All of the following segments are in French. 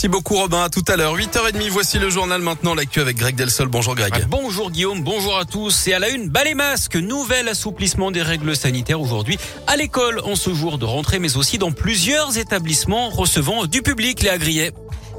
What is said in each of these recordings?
Merci beaucoup Robin, à tout à l'heure. 8h30, voici le journal maintenant, l'actu avec Greg Delsol. Bonjour Greg. Ah, bonjour Guillaume, bonjour à tous. Et à la une, bas les masques, nouvel assouplissement des règles sanitaires aujourd'hui à l'école en ce jour de rentrée, mais aussi dans plusieurs établissements recevant du public, les agriers.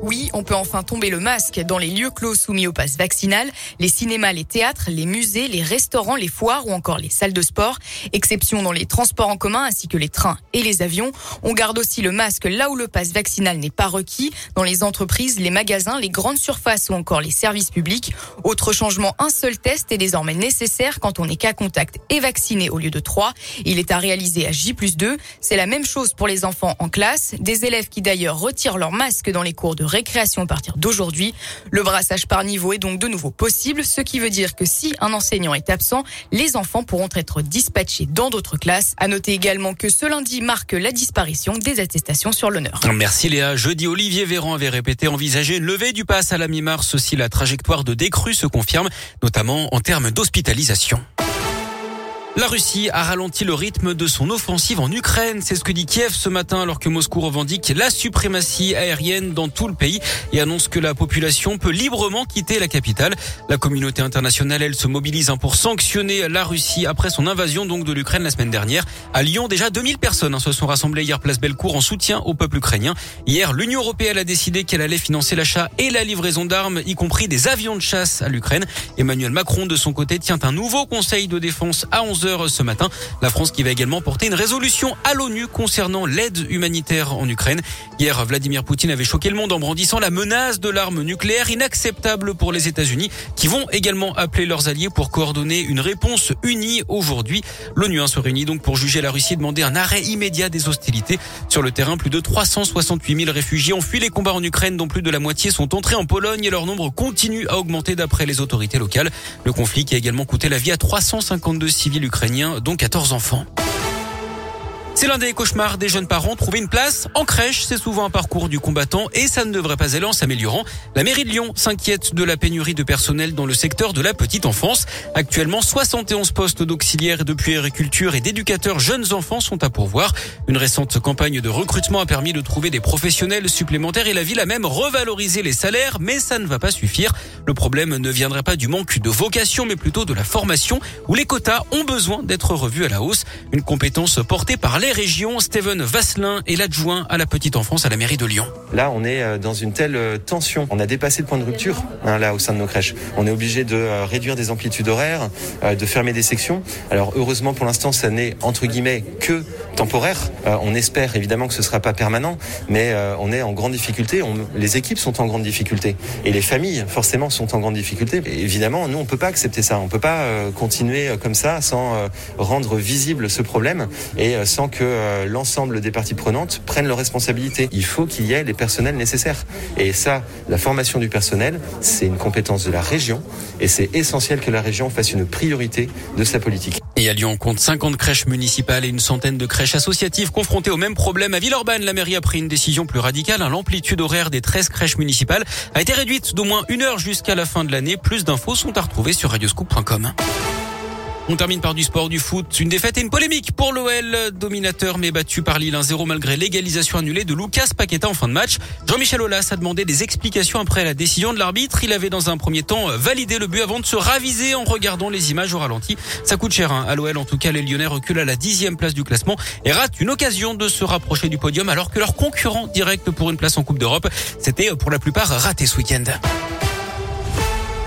Oui, on peut enfin tomber le masque dans les lieux clos soumis au pass vaccinal, les cinémas, les théâtres, les musées, les restaurants, les foires ou encore les salles de sport. Exception dans les transports en commun ainsi que les trains et les avions. On garde aussi le masque là où le pass vaccinal n'est pas requis, dans les entreprises, les magasins, les grandes surfaces ou encore les services publics. Autre changement, un seul test est désormais nécessaire quand on est cas contact et vacciné au lieu de trois. Il est à réaliser à J plus 2. C'est la même chose pour les enfants en classe, des élèves qui d'ailleurs retirent leur masque dans les cours de récréation à partir d'aujourd'hui. Le brassage par niveau est donc de nouveau possible, ce qui veut dire que si un enseignant est absent, les enfants pourront être dispatchés dans d'autres classes. À noter également que ce lundi marque la disparition des attestations sur l'honneur. Merci Léa. Jeudi, Olivier Véran avait répété envisager une levée du pass à la mi-mars si la trajectoire de décrue se confirme, notamment en termes d'hospitalisation. La Russie a ralenti le rythme de son offensive en Ukraine. C'est ce que dit Kiev ce matin alors que Moscou revendique la suprématie aérienne dans tout le pays et annonce que la population peut librement quitter la capitale. La communauté internationale, elle, se mobilise hein, pour sanctionner la Russie après son invasion donc de l'Ukraine la semaine dernière. À Lyon, déjà 2000 personnes hein, se sont rassemblées hier place Bellecour en soutien au peuple ukrainien. Hier, l'Union européenne a décidé qu'elle allait financer l'achat et la livraison d'armes, y compris des avions de chasse à l'Ukraine. Emmanuel Macron, de son côté, tient un nouveau conseil de défense à 11 ce matin. La France qui va également porter une résolution à l'ONU concernant l'aide humanitaire en Ukraine. Hier, Vladimir Poutine avait choqué le monde en brandissant la menace de l'arme nucléaire inacceptable pour les États-Unis qui vont également appeler leurs alliés pour coordonner une réponse unie aujourd'hui. L'ONU hein, se réunit donc pour juger la Russie et demander un arrêt immédiat des hostilités. Sur le terrain, plus de 368 000 réfugiés ont fui les combats en Ukraine dont plus de la moitié sont entrés en Pologne et leur nombre continue à augmenter d'après les autorités locales. Le conflit qui a également coûté la vie à 352 civils ukrainiens, dont 14 enfants. C'est l'un des cauchemars des jeunes parents. Trouver une place en crèche, c'est souvent un parcours du combattant et ça ne devrait pas aller en s'améliorant. La mairie de Lyon s'inquiète de la pénurie de personnel dans le secteur de la petite enfance. Actuellement, 71 postes d'auxiliaires de puériculture et d'éducateurs jeunes enfants sont à pourvoir. Une récente campagne de recrutement a permis de trouver des professionnels supplémentaires et la ville a même revalorisé les salaires, mais ça ne va pas suffire. Le problème ne viendrait pas du manque de vocation, mais plutôt de la formation où les quotas ont besoin d'être revus à la hausse. Une compétence portée par les régions. Steven Vasselin est l'adjoint à la petite enfance à la mairie de Lyon. Là, on est euh, dans une telle euh, tension. On a dépassé le point de rupture hein, là au sein de nos crèches. On est obligé de euh, réduire des amplitudes horaires, de fermer des sections. Alors heureusement pour l'instant, ça n'est entre guillemets que temporaire. on espère évidemment que ce sera pas permanent, mais on est en grande difficulté. Les équipes sont en grande difficulté et les familles forcément sont en grande difficulté. Évidemment, nous on peut pas accepter ça. On peut pas continuer comme ça sans rendre visible ce problème et sans que euh, l'ensemble des parties prenantes prennent leurs responsabilités. Il faut qu'il y ait les personnels nécessaires. Et ça, la formation du personnel, c'est une compétence de la région et c'est essentiel que la région fasse une priorité de sa politique. Et à Lyon, on compte 50 crèches municipales et une centaine de crèches associatives confrontées au même problème. À Villeurbanne, la mairie a pris une décision plus radicale. L'amplitude horaire des 13 crèches municipales a été réduite d'au moins une heure jusqu'à la fin de l'année. Plus d'infos sont à retrouver sur radioscoop.com. On termine par du sport, du foot. Une défaite et une polémique pour l'OL, dominateur mais battu par Lille 1-0 malgré l'égalisation annulée de Lucas Paqueta en fin de match. Jean-Michel Aulas a demandé des explications après la décision de l'arbitre. Il avait dans un premier temps validé le but avant de se raviser en regardant les images au ralenti. Ça coûte cher hein. à l'OL. En tout cas, les Lyonnais reculent à la dixième place du classement et ratent une occasion de se rapprocher du podium alors que leur concurrent direct pour une place en Coupe d'Europe, c'était pour la plupart raté ce week-end.